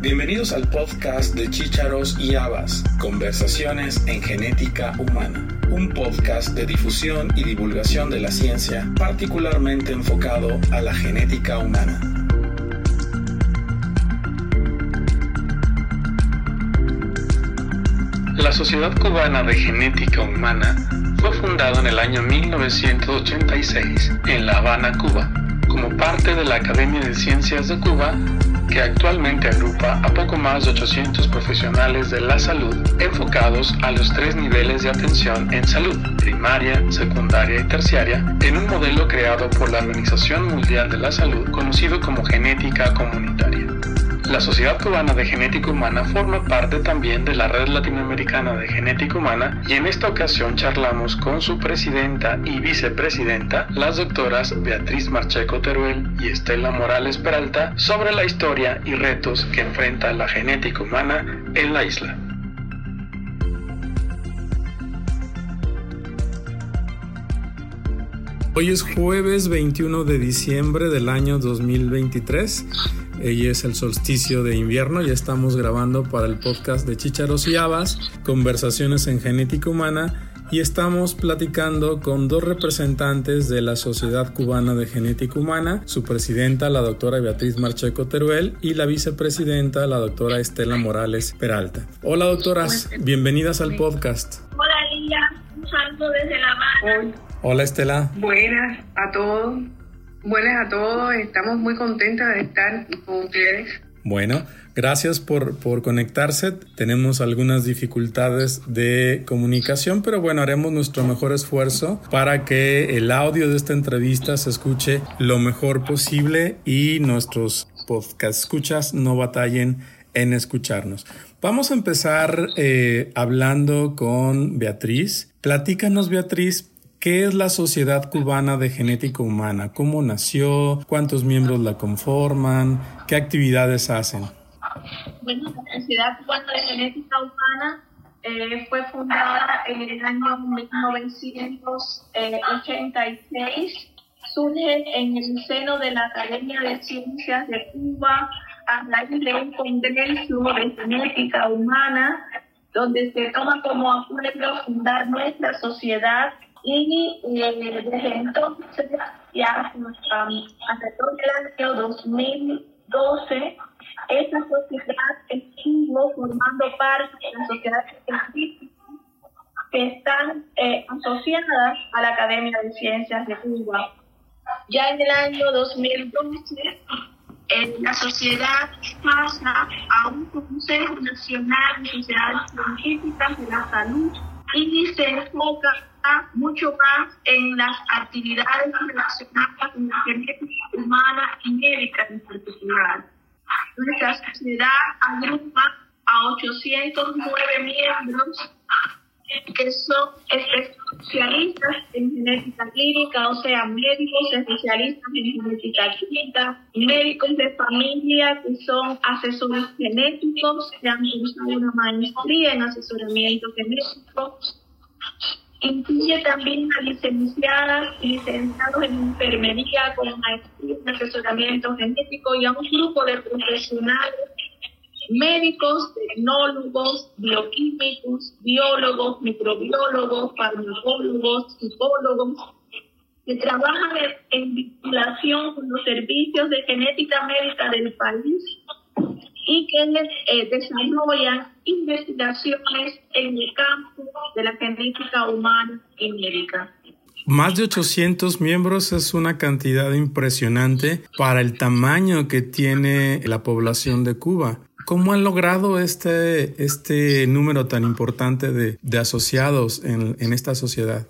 Bienvenidos al podcast de Chícharos y Habas, Conversaciones en Genética Humana, un podcast de difusión y divulgación de la ciencia particularmente enfocado a la genética humana. La Sociedad Cubana de Genética Humana fue fundada en el año 1986 en La Habana, Cuba, como parte de la Academia de Ciencias de Cuba que actualmente agrupa a poco más de 800 profesionales de la salud enfocados a los tres niveles de atención en salud, primaria, secundaria y terciaria, en un modelo creado por la Organización Mundial de la Salud conocido como genética comunitaria. La Sociedad Cubana de Genética Humana forma parte también de la Red Latinoamericana de Genética Humana y en esta ocasión charlamos con su presidenta y vicepresidenta, las doctoras Beatriz Marcheco Teruel y Estela Morales Peralta, sobre la historia y retos que enfrenta la genética humana en la isla. Hoy es jueves 21 de diciembre del año 2023 y es el solsticio de invierno. Ya estamos grabando para el podcast de Chicharos y Habas, Conversaciones en Genética Humana. Y estamos platicando con dos representantes de la Sociedad Cubana de Genética Humana, su presidenta, la doctora Beatriz Marcheco Teruel, y la vicepresidenta, la doctora Estela Morales Peralta. Hola doctoras, bienvenidas al podcast. Hola Lía, un saludo desde La Habana. Hola Estela. Buenas a todos. Buenas a todos, estamos muy contentas de estar con ustedes. Bueno, gracias por, por conectarse. Tenemos algunas dificultades de comunicación, pero bueno, haremos nuestro mejor esfuerzo para que el audio de esta entrevista se escuche lo mejor posible y nuestros podcast escuchas no batallen en escucharnos. Vamos a empezar eh, hablando con Beatriz. Platícanos, Beatriz, ¿Qué es la Sociedad Cubana de Genética Humana? ¿Cómo nació? ¿Cuántos miembros la conforman? ¿Qué actividades hacen? Bueno, la Sociedad Cubana de Genética Humana eh, fue fundada en el año 1986. Surge en el seno de la Academia de Ciencias de Cuba a raíz de un congreso de genética humana donde se toma como acuerdo fundar nuestra sociedad y desde entonces, ya hasta todo el año 2012, esta sociedad estuvo formando parte de las sociedades científicas que están eh, asociadas a la Academia de Ciencias de Cuba. Ya en el año 2012, eh, la sociedad pasa a un Consejo Nacional de Sociedades Científicas de la Salud y se enfoca mucho más en las actividades relacionadas con la genética humana y médica particular. Nuestra sociedad agrupa a 809 miembros que son especialistas en genética clínica, o sea, médicos especialistas en genética clínica, médicos de familia que son asesores genéticos, que han cursado una maestría en asesoramiento genético, Incluye también a licenciadas y licenciados en enfermería con maestría en asesoramiento genético y a un grupo de profesionales médicos, tecnólogos, bioquímicos, biólogos, microbiólogos, farmacólogos, psicólogos, que trabajan en vinculación con los servicios de genética médica del país y que eh, desarrollan investigaciones en el campo de la genética humana y médica. Más de 800 miembros es una cantidad impresionante para el tamaño que tiene la población de Cuba. ¿Cómo han logrado este, este número tan importante de, de asociados en, en esta sociedad?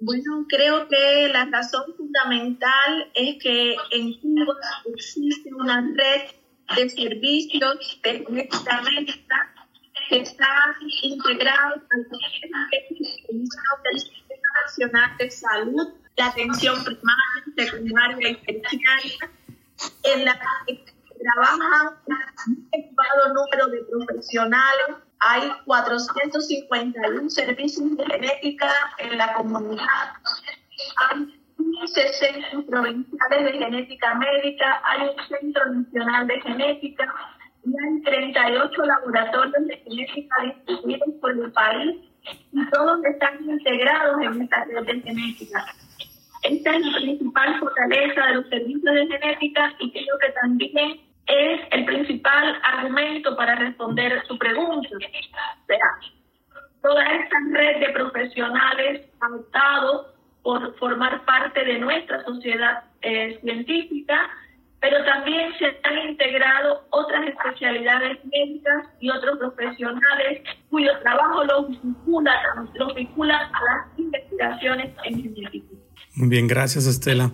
Bueno, creo que la razón fundamental es que en Cuba existe una red de servicios de médica que están integrados al Sistema Nacional de Salud, la atención primaria, secundaria y terciaria, en la que trabajan un elevado número de profesionales. Hay 451 servicios de genética en la comunidad. 15 centros provinciales de genética médica, hay un centro nacional de genética y hay 38 laboratorios de genética distribuidos por el país y todos están integrados en esta red de genética. Esta es la principal fortaleza de los servicios de genética y creo que también es el principal argumento para responder su pregunta. O sea, toda esta red de profesionales ha optado por formar parte de nuestra sociedad eh, científica, pero también se han integrado otras especialidades médicas y otros profesionales cuyo trabajo los vincula, los vincula a las investigaciones en genética. Muy bien, gracias Estela.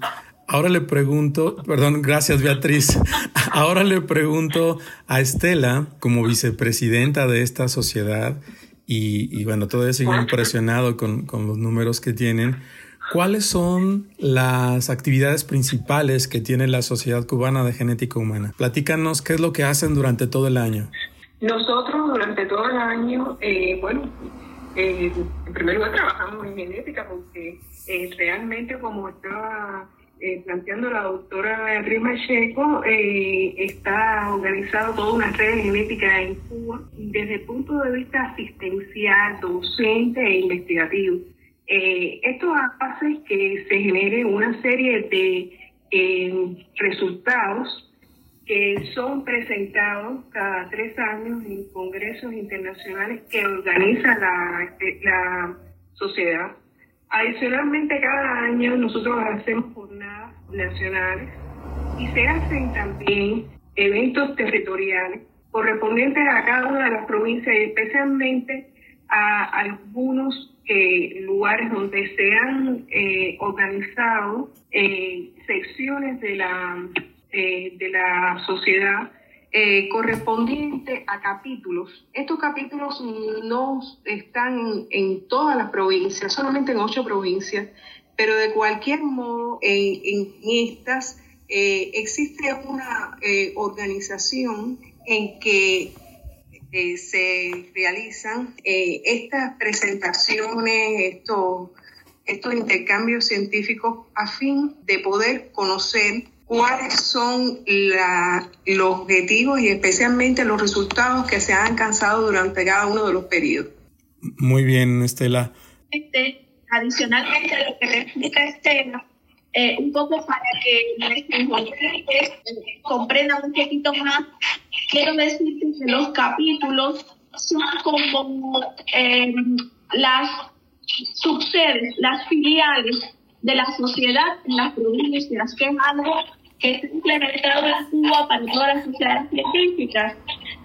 Ahora le pregunto, perdón, gracias Beatriz. Ahora le pregunto a Estela, como vicepresidenta de esta sociedad, y, bueno, todavía sigo impresionado con, con, los números que tienen. ¿Cuáles son las actividades principales que tiene la Sociedad Cubana de Genética Humana? Platícanos qué es lo que hacen durante todo el año. Nosotros durante todo el año, eh, bueno, eh, en primer lugar trabajamos en genética porque eh, realmente como estaba eh, planteando la doctora Beatriz Macheco, eh, está organizado toda una red genética en Cuba desde el punto de vista asistencial, docente e investigativo. Eh, esto hace que se genere una serie de resultados que son presentados cada tres años en congresos internacionales que organiza la, la sociedad. Adicionalmente, cada año nosotros hacemos jornadas nacionales y se hacen también eventos territoriales correspondientes a cada una de las provincias y especialmente a algunos eh, lugares donde se han eh, organizado eh, secciones de la, de la sociedad eh, correspondiente a capítulos. Estos capítulos no están en todas las provincias, solamente en ocho provincias, pero de cualquier modo en, estas eh, existe una eh, organización en que se realizan estas presentaciones, estos, estos intercambios científicos a fin de poder conocer cuáles son los objetivos y especialmente los resultados que se han alcanzado durante cada uno de los periodos. Muy bien, Estela. Este, adicionalmente a lo que le explica Estela, eh, un poco para que nuestros comprendan un poquito más, quiero decirte que los capítulos son como eh, las subsedes, las filiales de la sociedad en las provincias, que es algo que es implementado en Cuba para todas las sociedades científicas,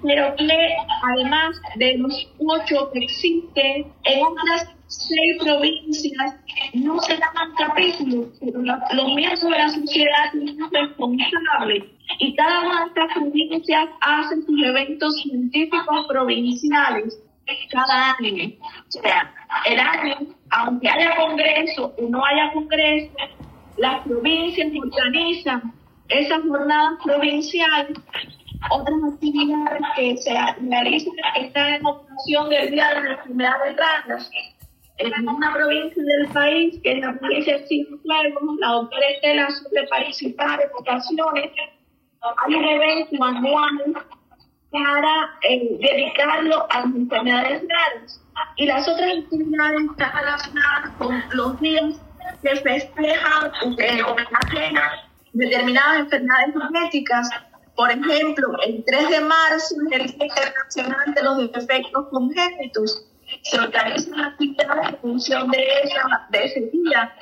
pero que además de los ocho que existen, en otras seis provincias no se llaman capítulos, pero los miembros de la sociedad son responsables y cada una de estas provincias hace sus eventos científicos provinciales cada año. O sea, el año, aunque haya congreso o no haya congreso, las provincias organizan esas jornadas provinciales, otras actividades que se realizan están en operación del Día de la Enfermedad de Ranas. En una provincia del país, que es la provincia de Cienfuegos, la doctora Estela suele participar en ocasiones. Hay un evento anual para eh, dedicarlo a las enfermedades raras. Y las otras actividades están relacionadas con los días que festejan eh, homenajean determinadas enfermedades genéticas. Por ejemplo, el 3 de marzo es el Día Internacional de los Defectos Congénitos. Se organizan actividades en función de, esa, de ese día.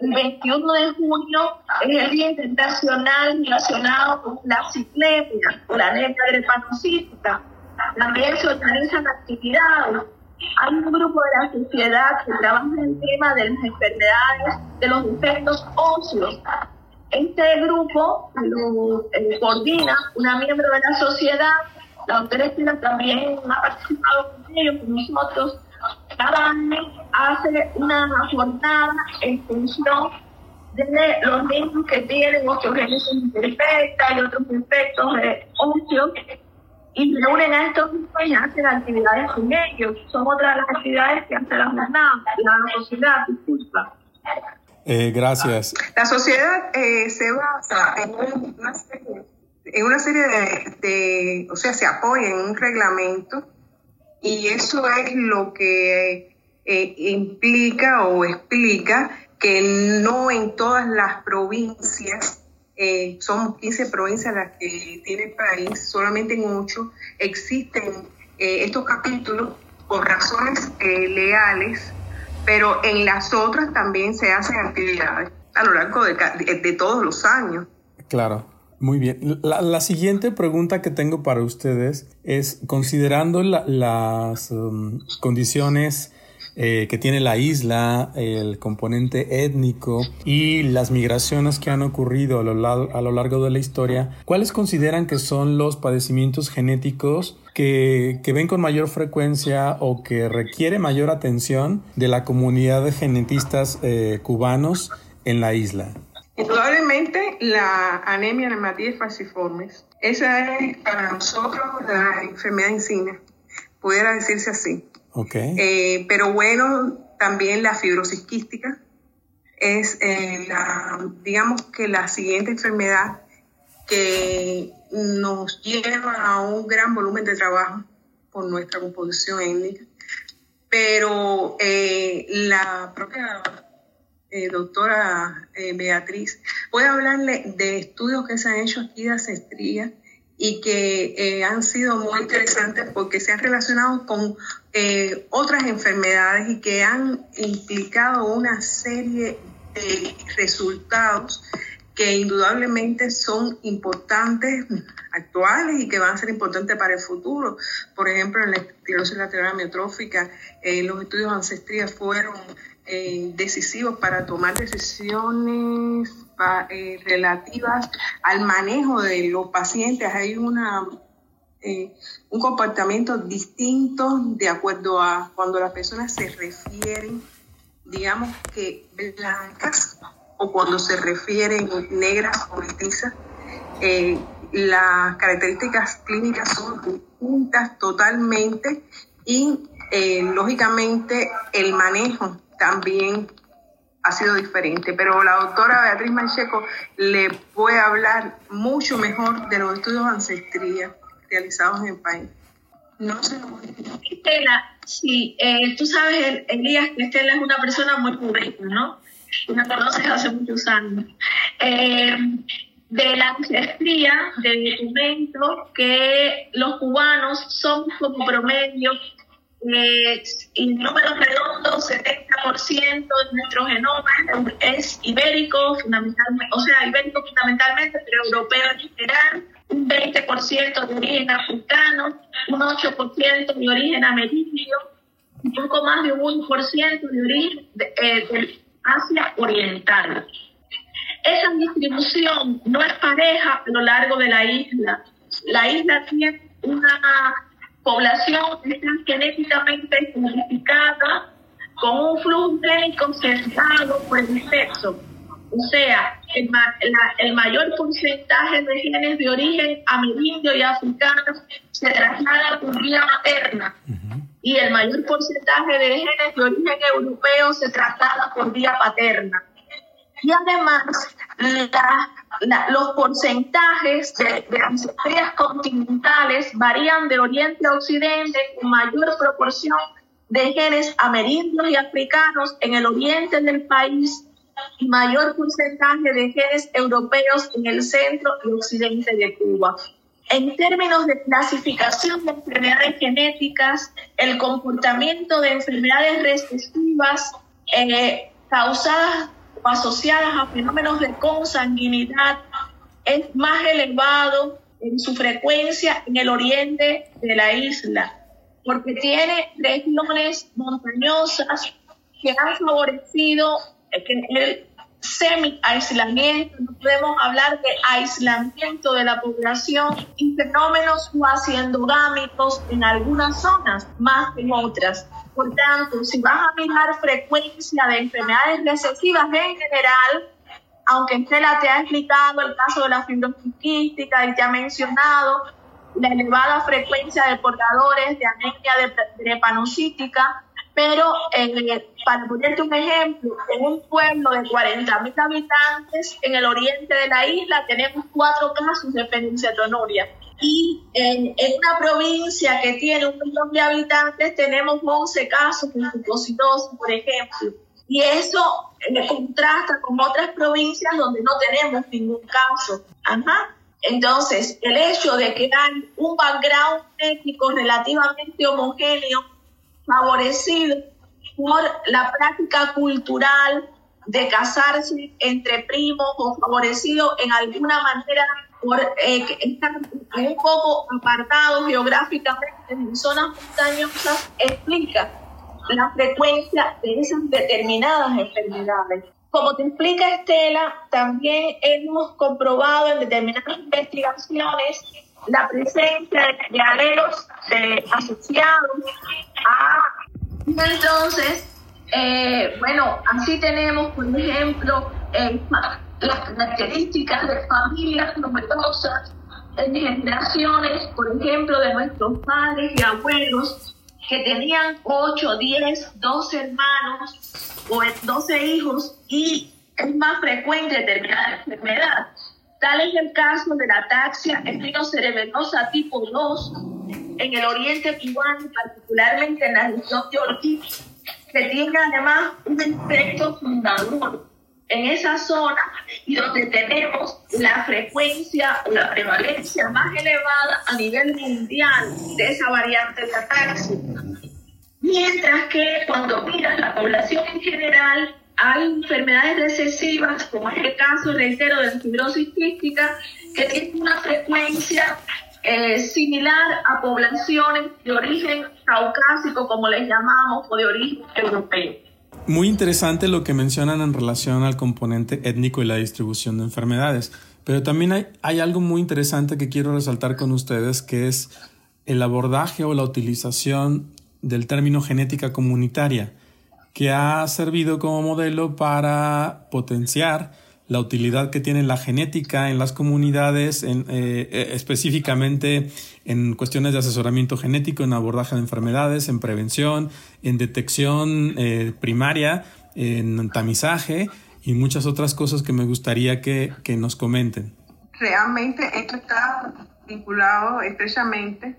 El 21 de junio es el Día Internacional relacionado con la ciclemia, la anemia drepanocítica. También se organizan actividades. Hay un grupo de la sociedad que trabaja en el tema de las enfermedades de los defectos óseos. Este grupo lo eh, coordina una miembro de la sociedad, la doctora Estela también ha participado con ellos, con nosotros, cada año hace una jornada en función de los niños que tienen osteogénesis imperfecta y otros defectos de óseos y reúnen a estos niños y hacen actividades con ellos. Son otras de las actividades que hace la jornada, la sociedad, disculpa. Eh, gracias. La sociedad eh, se basa en una serie en una serie de, o sea, se apoya en un reglamento y eso es lo que eh, implica o explica que no en todas las provincias, eh, somos 15 provincias las que tiene el país, solamente en 8 existen eh, estos capítulos por razones eh, leales, pero en las otras también se hacen actividades a lo largo de, de, todos los años. Claro. Muy bien. La, siguiente pregunta que tengo para ustedes es, considerando las um, condiciones eh, que tiene la isla, el componente étnico y las migraciones que han ocurrido a lo, a lo largo de la historia, ¿cuáles consideran que son los padecimientos genéticos que, que, ven con mayor frecuencia o que requiere mayor atención de la comunidad de genetistas eh, cubanos en la isla? Indudablemente la anemia reumatíes falciformes. Esa es para nosotros la enfermedad insignia, pudiera decirse así. Okay. Eh, pero bueno, también la fibrosis quística es, eh, la, digamos que la siguiente enfermedad que nos lleva a un gran volumen de trabajo por nuestra composición étnica. Pero eh, la propia doctora Beatriz puede hablarle de estudios que se han hecho aquí de ancestría y que eh, han sido muy interesantes porque se han relacionado con eh, otras enfermedades y que han implicado una serie de resultados que indudablemente son importantes actuales y que van a ser importantes para el futuro. Por ejemplo, en la esclerosis lateral amiotrófica, eh, los estudios ancestrías fueron decisivos para tomar decisiones eh, relativas al manejo de los pacientes. Hay una eh, un comportamiento distinto de acuerdo a cuando las personas se refieren, digamos que blancas o cuando se refieren negras o mestizas. Eh, las características clínicas son distintas totalmente y lógicamente el manejo también ha sido diferente, pero la doctora Beatriz Mancheco le puede hablar mucho mejor de los estudios de ancestría realizados en el país. No sé. Estela, sí, eh, tú sabes, Elías, que Estela es una persona muy pública, ¿no? Y me conoces hace muchos años. Eh, de la ancestría, de documento que los cubanos son como promedio eh, en números redondos, 70% de nuestro genoma es ibérico, fundamentalmente, o sea, ibérico fundamentalmente, pero europeo en general, un 20% de origen africano, un 8% de origen americano, un poco más de un 1% de origen de, eh, Asia Oriental. Esa distribución no es pareja a lo largo de la isla. La isla tiene una población está genéticamente modificada con un flujo génico centrado por el sexo. O sea, el, el, mayor porcentaje de genes de origen amerindio y africano se traslada por vía materna y el mayor porcentaje de genes de origen europeo se traslada por vía paterna. Y además, los porcentajes de, de continentales varían de oriente a occidente con mayor proporción de genes amerindios y africanos en el oriente del país y mayor porcentaje de genes europeos en el centro y occidente de Cuba. En términos de clasificación de enfermedades genéticas, el comportamiento de enfermedades recesivas eh, causadas asociadas a fenómenos de consanguinidad es más elevado en su frecuencia en el oriente de la isla, porque tiene regiones montañosas que han favorecido el semi-aislamiento, no podemos hablar de aislamiento de la población y fenómenos cuasi endogámicos en algunas zonas más que en otras. Por tanto, si vas a mirar frecuencia de enfermedades recesivas en general, aunque Estela te ha explicado el caso de la fibrosis quística y te ha mencionado la elevada frecuencia de portadores de anemia drepanocítica, Pero eh, para ponerte un ejemplo, en un pueblo de 40.000 habitantes en el oriente de la isla tenemos cuatro casos de penicetonuria. Y en, una provincia que tiene un millón de habitantes tenemos 11 casos de mucosidosis, por ejemplo. Y eso eh, contrasta con otras provincias donde no tenemos ningún caso. Ajá. Entonces, el hecho de que hay un background étnico relativamente homogéneo favorecido por la práctica cultural de casarse entre primos o favorecido en alguna manera por eh, estar un poco apartados geográficamente en zonas montañosas, explica la frecuencia de esas determinadas enfermedades. Como te explica Estela, también hemos comprobado en determinadas investigaciones la presencia de alelos eh, asociados a... Entonces, eh, bueno, así tenemos, por ejemplo, eh, las características de familias numerosas en generaciones, por ejemplo, de nuestros padres y abuelos, que tenían 8, 10, 12 hermanos o 12 hijos y es más frecuente determinada enfermedad. Tal es el caso de la ataxia espinocerebrosa tipo 2 en el oriente cubano, particularmente en la región de Ortiz, que tiene además un efecto fundador en esa zona y donde tenemos la frecuencia o la prevalencia más elevada a nivel mundial de esa variante de ataxia. Mientras que cuando miras la población en general, hay enfermedades recesivas, como es el caso, reitero, de la fibrosis quística, que tiene una frecuencia eh, similar a poblaciones de origen caucásico, como les llamamos, o de origen europeo. Muy interesante lo que mencionan en relación al componente étnico y la distribución de enfermedades, pero también hay, algo muy interesante que quiero resaltar con ustedes, que es el abordaje o la utilización del término genética comunitaria que ha servido como modelo para potenciar la utilidad que tiene la genética en las comunidades, en, eh, eh, específicamente en cuestiones de asesoramiento genético, en abordaje de enfermedades, en prevención, en detección eh, primaria, en tamizaje y muchas otras cosas que me gustaría que, que nos comenten. Realmente esto está vinculado estrechamente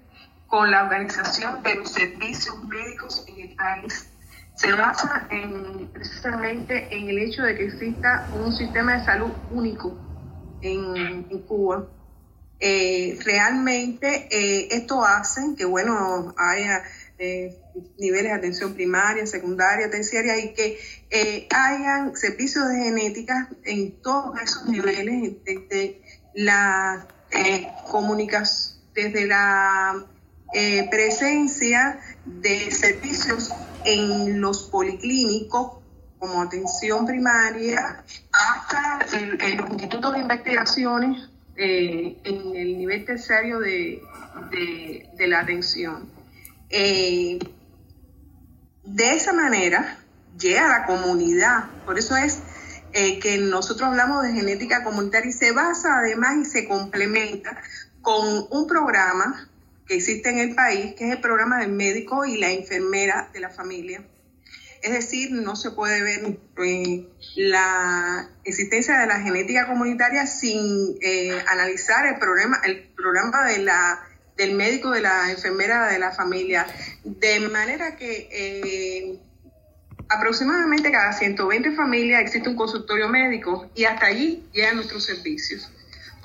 con la organización de los servicios médicos en el país se basa en, precisamente en el hecho de que exista un sistema de salud único en, Cuba. Eh, realmente eh, esto hace que, bueno, haya eh, niveles de atención primaria, secundaria, terciaria y que hayan servicios de genética en todos esos niveles, desde la comunicación, desde la presencia de servicios en los policlínicos como atención primaria hasta en, los institutos de investigaciones eh, en el nivel terciario de, la atención. Eh, de esa manera llega a la comunidad, por eso es eh, que nosotros hablamos de genética comunitaria y se basa además y se complementa con un programa que existe en el país, que es el programa del médico y la enfermera de la familia. Es decir, no se puede ver eh, la existencia de la genética comunitaria sin eh, analizar el programa, el programa de la, del médico, de la enfermera de la familia. De manera que eh, aproximadamente cada 120 familias existe un consultorio médico y hasta allí llegan nuestros servicios.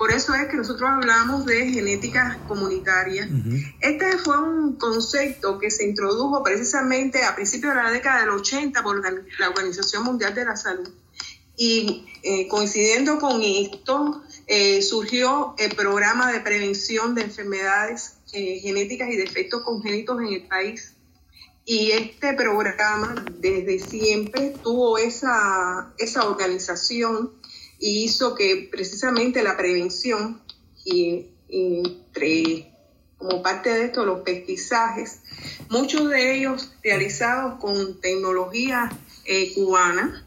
Por eso es que nosotros hablamos de genética comunitaria. Este fue un concepto que se introdujo precisamente a principios de la década del 80 por la Organización Mundial de la Salud. Y eh, coincidiendo con esto, eh, surgió el programa de prevención de enfermedades eh, genéticas y defectos congénitos en el país. Y este programa desde siempre tuvo esa, esa organización y hizo que precisamente la prevención y, entre como parte de esto los pesquisajes, muchos de ellos realizados con tecnología eh, cubana,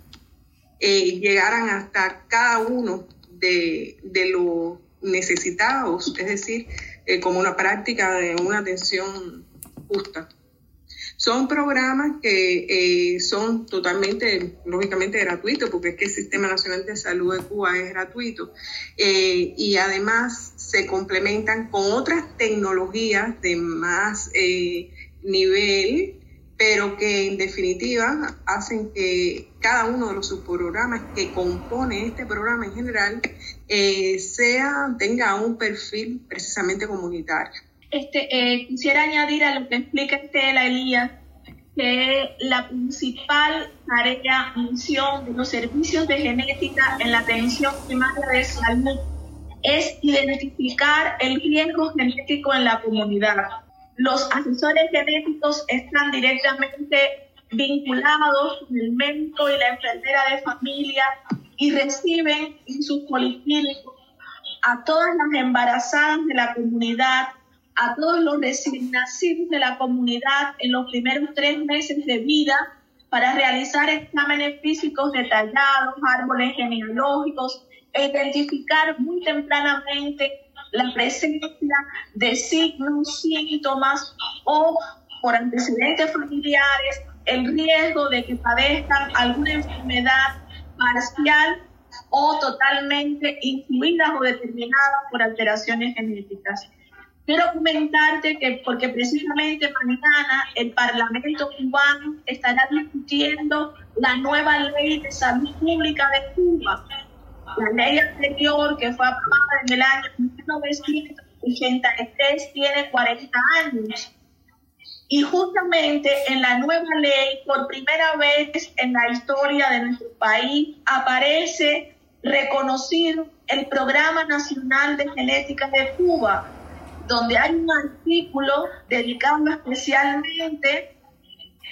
eh, llegaran hasta cada uno de, los necesitados, es decir, eh, como una práctica de una atención justa. Son programas que eh, son totalmente, lógicamente, gratuitos, porque es que el Sistema Nacional de Salud de Cuba es gratuito. Eh, y además se complementan con otras tecnologías de más eh, nivel, pero que en definitiva hacen que cada uno de los subprogramas que compone este programa en general sea, tenga un perfil precisamente comunitario. Este, eh, quisiera añadir a lo que explica Estela Elías que la principal tarea, misión de los servicios de genética en la atención primaria de salud es identificar el riesgo genético en la comunidad. Los asesores genéticos están directamente vinculados con el médico y la enfermera de familia y reciben en sus policlínicos a todas las embarazadas de la comunidad a todos los recién nacidos de la comunidad en los primeros tres meses de vida para realizar exámenes físicos detallados, árboles genealógicos e identificar muy tempranamente la presencia de signos, síntomas o por antecedentes familiares el riesgo de que padezcan alguna enfermedad parcial o totalmente influida o determinada por alteraciones genéticas. Quiero comentarte que, porque precisamente mañana el Parlamento cubano estará discutiendo la nueva ley de salud pública de Cuba. La ley anterior, que fue aprobada en el año 1983, tiene 40 años. Y justamente en la nueva ley, por primera vez en la historia de nuestro país, aparece reconocido el Programa Nacional de Genética de Cuba, donde hay un artículo dedicado especialmente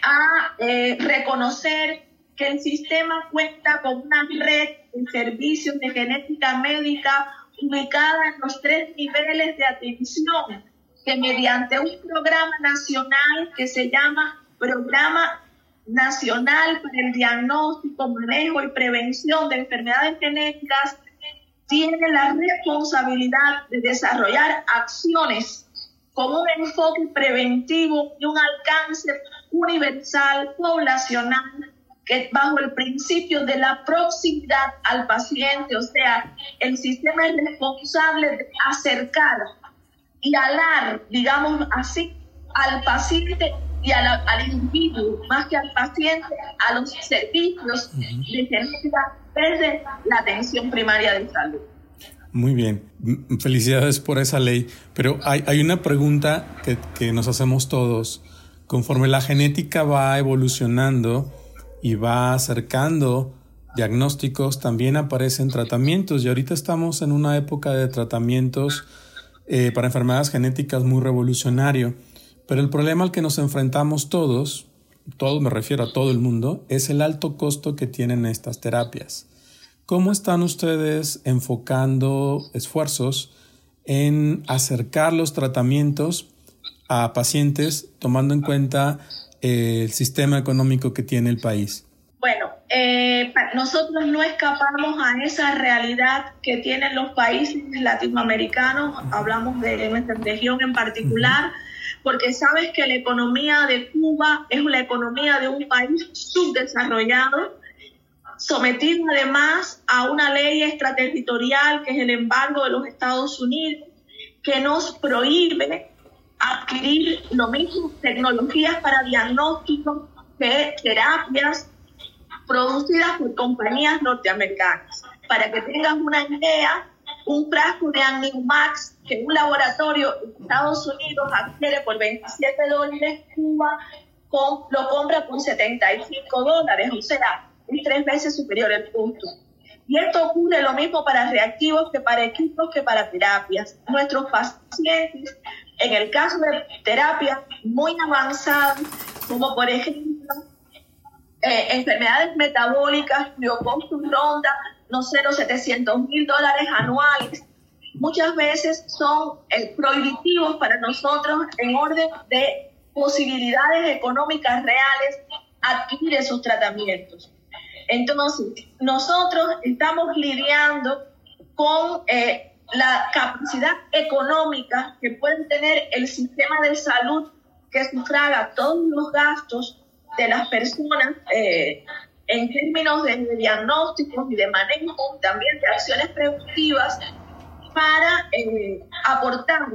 a eh, reconocer que el sistema cuenta con una red de servicios de genética médica ubicada en los tres niveles de atención, que mediante un programa nacional que se llama Programa Nacional para el Diagnóstico, Manejo y Prevención de Enfermedades Genéticas, tiene la responsabilidad de desarrollar acciones con un enfoque preventivo y un alcance universal, poblacional, que bajo el principio de la proximidad al paciente, o sea, el sistema es responsable de acercar y alar, digamos así, al paciente y al individuo, más que al paciente, a los servicios de genética desde la atención primaria de salud. Muy bien, felicidades por esa ley, pero hay, hay una pregunta que, que, nos hacemos todos. Conforme la genética va evolucionando y va acercando diagnósticos, también aparecen tratamientos y ahorita estamos en una época de tratamientos eh, para enfermedades genéticas muy revolucionario, pero el problema al que nos enfrentamos todos, todo me refiero a todo el mundo, es el alto costo que tienen estas terapias. ¿Cómo están ustedes enfocando esfuerzos en acercar los tratamientos a pacientes tomando en cuenta el sistema económico que tiene el país? Bueno, eh, nosotros no escapamos a esa realidad que tienen los países latinoamericanos, hablamos de nuestra región en particular, porque sabes que la economía de Cuba es la economía de un país subdesarrollado sometido además a una ley extraterritorial que es el embargo de los Estados Unidos, que nos prohíbe adquirir lo mismo tecnologías para diagnóstico que terapias producidas por compañías norteamericanas. Para que tengas una idea, un frasco de Max que un laboratorio en Estados Unidos adquiere por 27 dólares, Cuba lo compra por 75 dólares. O sea, tres veces superior el punto. Y esto ocurre lo mismo para reactivos que para equipos que para terapias. Nuestros pacientes, en el caso de terapias muy avanzadas, como por ejemplo eh, enfermedades metabólicas, costo ronda, no sé, los 700 mil dólares anuales, muchas veces son eh, prohibitivos para nosotros en orden de posibilidades económicas reales adquirir esos tratamientos. Entonces, nosotros estamos lidiando con eh, la capacidad económica que puede tener el sistema de salud que sufraga todos los gastos de las personas eh, en términos de, diagnósticos y de manejo, también de acciones preventivas para eh, aportar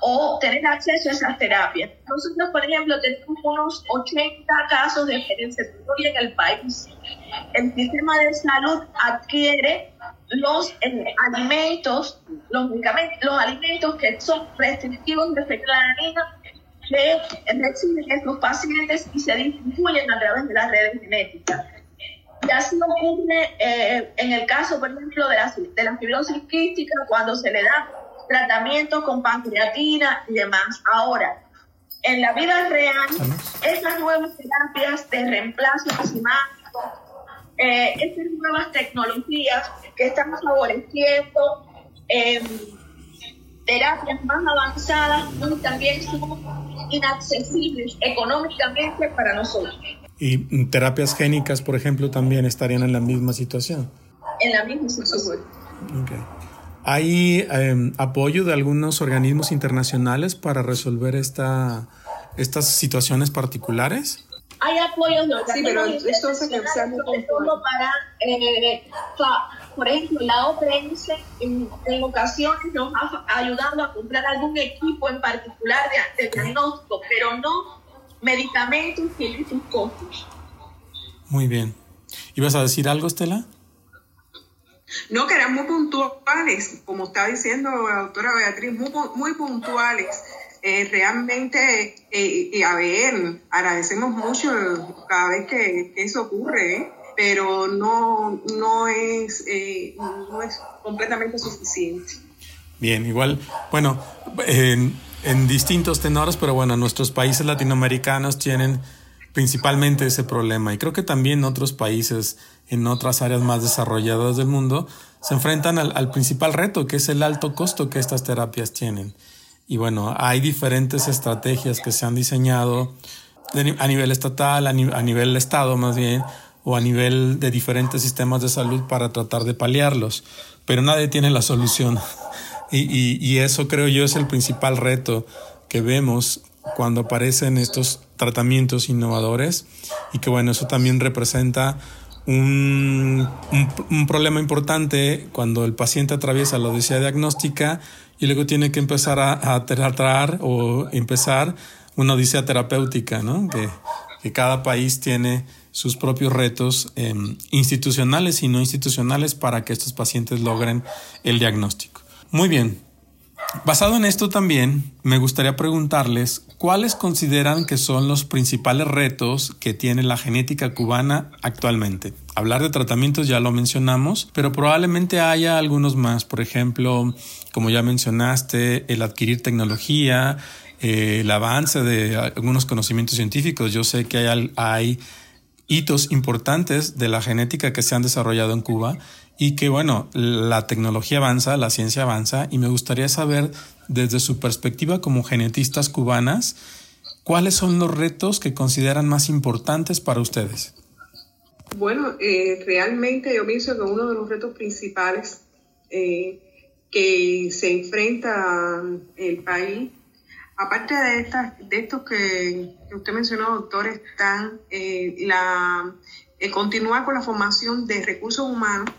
o tener acceso a esas terapias. Nosotros, por ejemplo, tenemos unos 80 casos de hoy en el país. El sistema de salud adquiere los eh, alimentos, los medicamentos, los alimentos que son restrictivos de fetlanina que reciben estos pacientes y se distribuyen a través de las redes genéticas. Y así ocurre eh, en el caso, por ejemplo, de la, de la fibrosis quística, cuando se le da tratamiento con pancreatina y demás. Ahora, en la vida real, estas nuevas terapias de reemplazo enzimático, eh, estas nuevas tecnologías que están favoreciendo eh, terapias más avanzadas también son inaccesibles económicamente para nosotros. ¿Y terapias génicas, por ejemplo, también estarían en la misma situación? En la misma situación. Okay. ¿Hay em, apoyo de algunos organismos internacionales para resolver esta, estas situaciones particulares? Hay apoyo de Sí, pero esto se para, eh, por ejemplo, la OPS en, en, ocasiones nos ha ayudado a comprar algún equipo en particular de, de diagnóstico, pero no medicamentos que sus costos. Muy bien. ¿Ibas a decir algo, Estela? No, que eran muy puntuales, como está diciendo la doctora Beatriz, muy, muy puntuales. Eh, realmente, eh, y a ver, agradecemos mucho cada vez que, eso ocurre, pero no, no, es, eh, no es completamente suficiente. Bien, igual, bueno, en, distintos tenores, pero bueno, nuestros países latinoamericanos tienen principalmente ese problema y creo que también otros países en otras áreas más desarrolladas del mundo, se enfrentan al, principal reto, que es el alto costo que estas terapias tienen. Y bueno, hay diferentes estrategias que se han diseñado a nivel estatal, a, nivel Estado más bien, o a nivel de diferentes sistemas de salud para tratar de paliarlos, pero nadie tiene la solución. Y, eso creo yo es el principal reto que vemos cuando aparecen estos tratamientos innovadores y que bueno, eso también representa un, un, problema importante cuando el paciente atraviesa la odisea diagnóstica y luego tiene que empezar a, a tratar o empezar una odisea terapéutica, ¿no? Que, que cada país tiene sus propios retos em, institucionales y no institucionales para que estos pacientes logren el diagnóstico. Muy bien, Basado en esto también, me gustaría preguntarles cuáles consideran que son los principales retos que tiene la genética cubana actualmente. Hablar de tratamientos ya lo mencionamos, pero probablemente haya algunos más. Por ejemplo, como ya mencionaste, el adquirir tecnología, eh, el avance de algunos conocimientos científicos. Yo sé que hay, hay hitos importantes de la genética que se han desarrollado en Cuba y que bueno, la tecnología avanza, la ciencia avanza y me gustaría saber desde su perspectiva como genetistas cubanas, ¿cuáles son los retos que consideran más importantes para ustedes? Bueno, eh, realmente yo pienso que uno de los retos principales eh, que se enfrenta el país, aparte de, estas, de estos que, usted mencionó, doctor, están eh, la, continuar con la formación de recursos humanos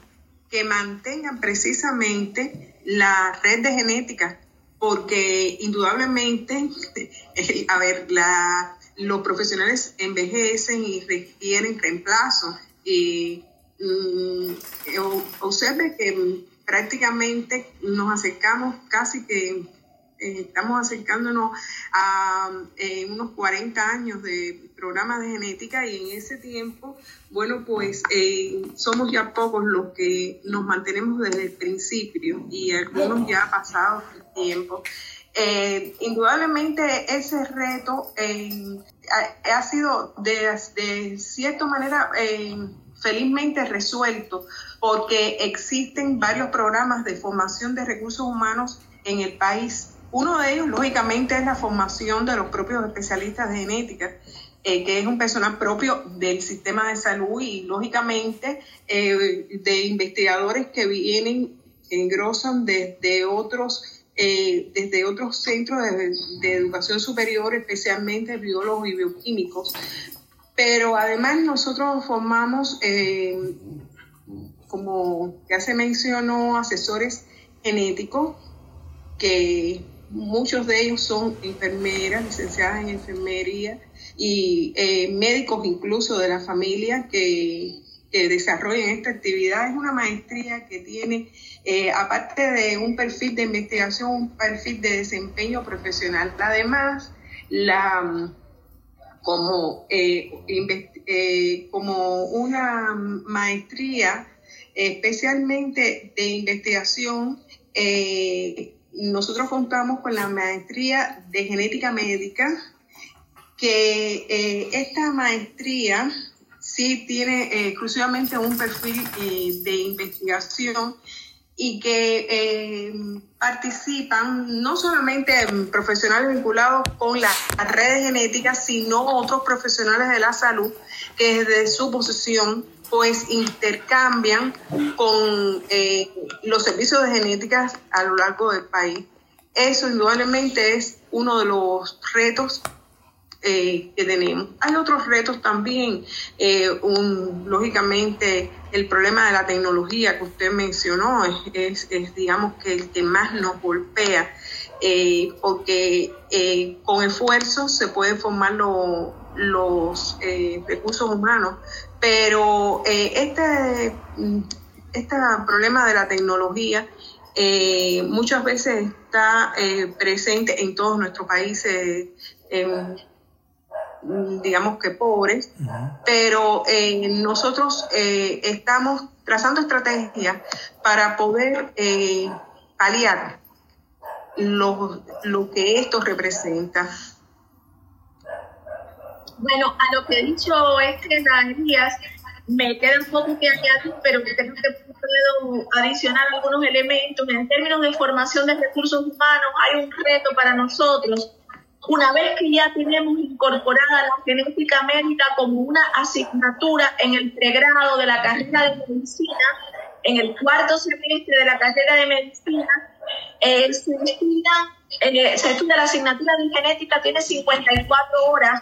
que mantengan precisamente la red de genética, porque indudablemente, a ver, la, los profesionales envejecen y requieren reemplazo. Y mm, observe que prácticamente nos acercamos casi que eh, estamos acercándonos a eh, unos 40 años de programa de genética y en ese tiempo, bueno, pues eh, somos ya pocos los que nos mantenemos desde el principio y algunos ya ha pasado el tiempo. indudablemente ese reto ha, sido de cierta manera felizmente resuelto porque existen varios programas de formación de recursos humanos en el país uno de ellos, lógicamente, es la formación de los propios especialistas de genética, eh, que es un personal propio del sistema de salud y, lógicamente, eh, de investigadores que vienen, que engrosan desde otros eh, desde otros centros de, educación superior, especialmente biólogos y bioquímicos. Pero además nosotros formamos, como ya se mencionó, asesores genéticos, que muchos de ellos son enfermeras, licenciadas en enfermería y eh, médicos incluso de la familia que, que desarrollan esta actividad. Es una maestría que tiene eh, aparte de un perfil de investigación, un perfil de desempeño profesional. Además, la, como, eh, como una maestría especialmente de investigación, nosotros contamos con la maestría de genética médica, que esta maestría sí tiene exclusivamente un perfil de investigación y que eh, participan no solamente profesionales vinculados con las redes genéticas, sino otros profesionales de la salud que desde su posición pues intercambian con eh, los servicios de genética a lo largo del país. Eso indudablemente es uno de los retos eh, que tenemos. Hay otros retos también, eh, lógicamente el problema de la tecnología que usted mencionó es, digamos que el que más nos golpea, porque con esfuerzo se pueden formar los recursos humanos, pero este, este problema de la tecnología muchas veces está presente en todos nuestros países, en Mm, digamos que pobres, pero eh, nosotros eh, estamos trazando estrategias para poder eh, aliar lo, lo que esto representa. Bueno, a lo que ha dicho este Díaz, me queda un poco que añadir, pero creo que puedo adicionar algunos elementos. En términos de formación de recursos humanos, hay un reto para nosotros una vez que ya tenemos incorporada la genética médica como una asignatura en el pregrado de la carrera de medicina, en el cuarto semestre de la carrera de medicina, eh, se, estudia, eh, se estudia la asignatura de genética, tiene 54 horas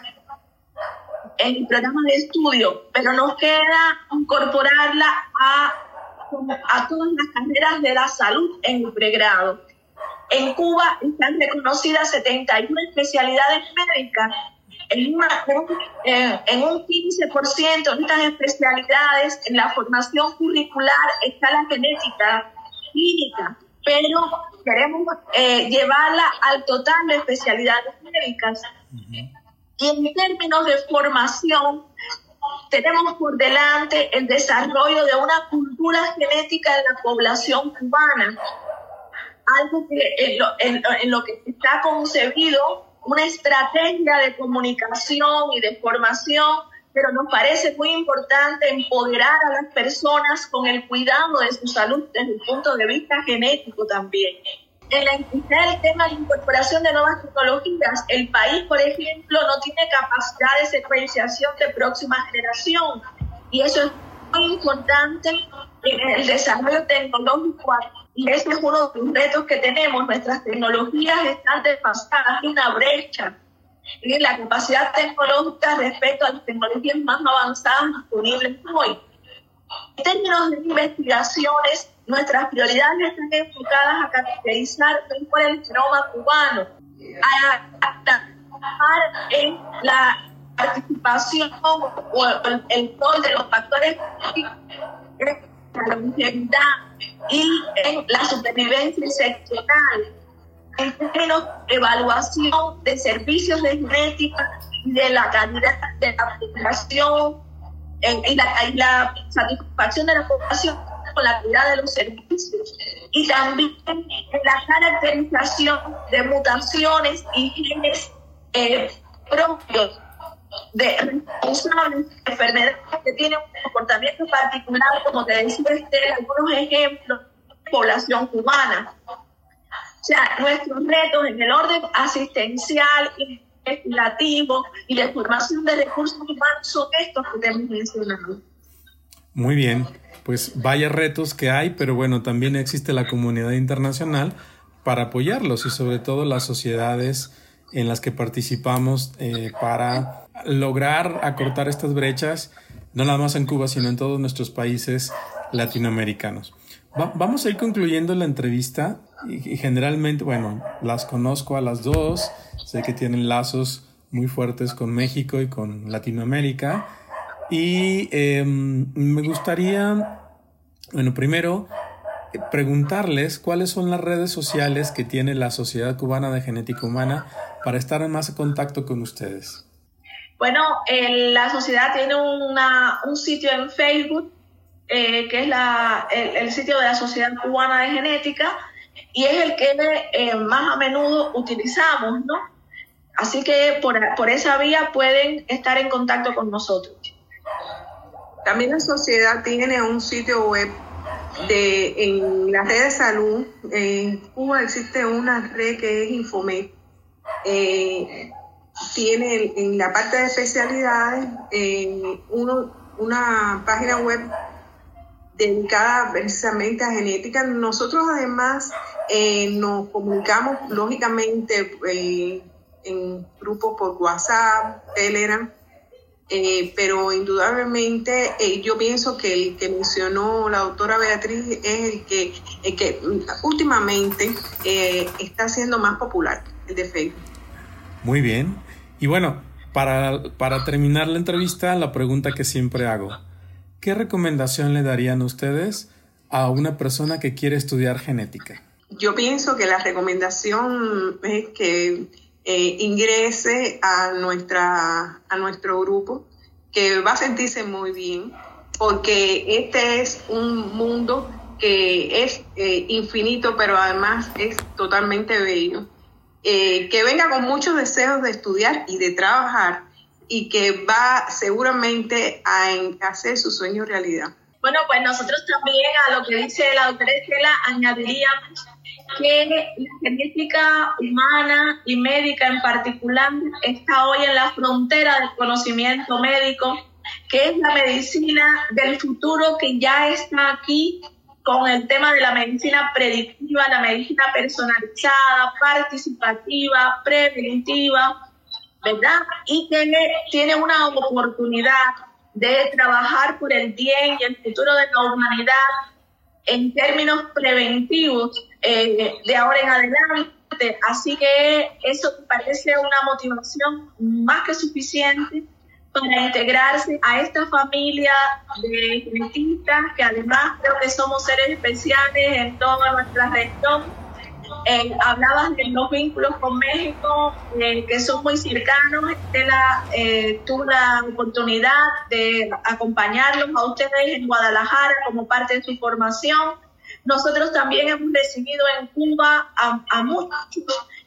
en el programa de estudio, pero nos queda incorporarla a, a todas las carreras de la salud en el pregrado. En Cuba están reconocidas 71 especialidades médicas. En, en un 15% de estas especialidades, en la formación curricular está la genética clínica, pero queremos eh, llevarla al total de especialidades médicas. Y en términos de formación, tenemos por delante el desarrollo de una cultura genética en la población cubana algo que en lo, que está concebido, una estrategia de comunicación y de formación, pero nos parece muy importante empoderar a las personas con el cuidado de su salud desde el punto de vista genético también. En la el tema de incorporación de nuevas tecnologías, el país, por ejemplo, no tiene capacidad de secuenciación de próxima generación y eso es muy importante en el desarrollo tecnológico y ese es uno de los retos que tenemos. Nuestras tecnologías están desfasadas, hay una brecha en la capacidad tecnológica respecto a las tecnologías más avanzadas disponibles hoy. En términos de investigaciones, nuestras prioridades están enfocadas a caracterizar mejor el genoma cubano, a, trabajar en la participación o el, rol de los factores la longevidad y en la supervivencia seccional, en términos de evaluación de servicios de genética y de la calidad de la población y, la, satisfacción de la población con la calidad de los servicios y también en la caracterización de mutaciones y genes eh, propios de enfermedades que tienen un comportamiento particular, como te decía Esther, algunos ejemplos de población cubana. O sea, nuestros retos en el orden asistencial, investigativo y de formación de recursos humanos son estos que te hemos mencionado. Muy bien, pues vaya retos que hay, pero bueno, también existe la comunidad internacional para apoyarlos y sobre todo las sociedades en las que participamos eh, para lograr acortar estas brechas, no nada más en Cuba, sino en todos nuestros países latinoamericanos. vamos a ir concluyendo la entrevista y, generalmente, bueno, las conozco a las dos, sé que tienen lazos muy fuertes con México y con Latinoamérica y em, me gustaría, bueno, primero preguntarles cuáles son las redes sociales que tiene la Sociedad Cubana de Genética Humana para estar en más contacto con ustedes. Bueno, la sociedad tiene un sitio en Facebook, eh, que es el, sitio de la Sociedad Cubana de Genética, y es el que eh, más a menudo utilizamos, ¿no? Así que por, por esa vía pueden estar en contacto con nosotros. También la sociedad tiene un sitio web de, en la red de salud. En Cuba existe una red que es Infomed. Eh, tiene en la parte de especialidades eh, una página web dedicada precisamente a genética. Nosotros además eh, nos comunicamos lógicamente en grupos por WhatsApp, Telegram, eh, pero indudablemente eh, yo pienso que el que mencionó la doctora Beatriz es el que, el que últimamente eh, está siendo más popular, el de Facebook. Muy bien. Y bueno, para, para terminar la entrevista, la pregunta que siempre hago. ¿Qué recomendación le darían ustedes a una persona que quiere estudiar genética? Yo pienso que la recomendación es que eh, ingrese a, nuestra, a nuestro grupo, que va a sentirse muy bien, porque este es un mundo que es eh, infinito, pero además es totalmente bello. Eh, que venga con muchos deseos de estudiar y de trabajar y que va seguramente a hacer su sueño realidad. Bueno, pues nosotros también a lo que dice la doctora Estela añadiríamos que la genética humana y médica en particular está hoy en la frontera del conocimiento médico, que es la medicina del futuro que ya está aquí con el tema de la medicina predictiva, la medicina personalizada, participativa, preventiva, ¿verdad? Y que tiene una oportunidad de trabajar por el bien y el futuro de la humanidad en términos preventivos eh, de ahora en adelante. Así que eso parece una motivación más que suficiente para integrarse a esta familia de genetistas que además creo que somos seres especiales en toda nuestra región eh, hablabas de los vínculos con México eh, que son muy cercanos. Estela eh, tuvo la oportunidad de acompañarlos a ustedes en Guadalajara como parte de su formación. Nosotros también hemos recibido en Cuba a, muchos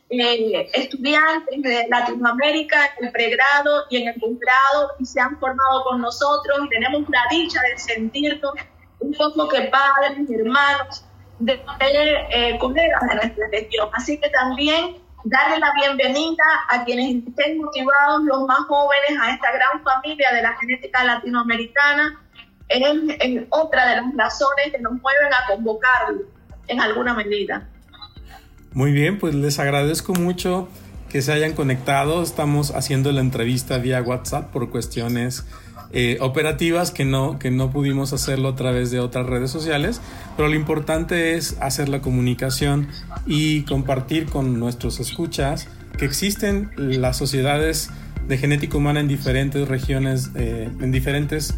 eh, estudiantes de Latinoamérica en el pregrado y en el posgrado y se han formado con nosotros. Tenemos la dicha de sentirnos un poco que padres, hermanos, de eh, colegas de nuestra región. Así que también darle la bienvenida a quienes estén motivados, los más jóvenes, a esta gran familia de la genética latinoamericana. Es, otra de las razones que nos mueven a convocar en alguna medida. Muy bien, pues les agradezco mucho que se hayan conectado. Estamos haciendo la entrevista vía WhatsApp por cuestiones eh, operativas que no, que no pudimos hacerlo a través de otras redes sociales, pero lo importante es hacer la comunicación y compartir con nuestros escuchas que existen las sociedades de genética humana en diferentes regiones, eh, en diferentes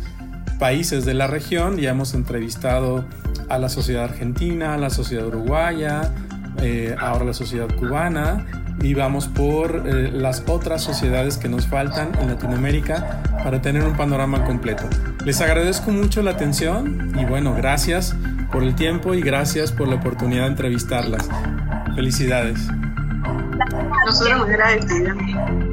países de la región. Ya hemos entrevistado a la sociedad argentina, a la sociedad uruguaya, eh, ahora la sociedad cubana y vamos por eh, las otras sociedades que nos faltan en Latinoamérica para tener un panorama completo. Les agradezco mucho la atención y bueno, gracias por el tiempo y gracias por la oportunidad de entrevistarlas. Felicidades. Nosotros muy agradecidos.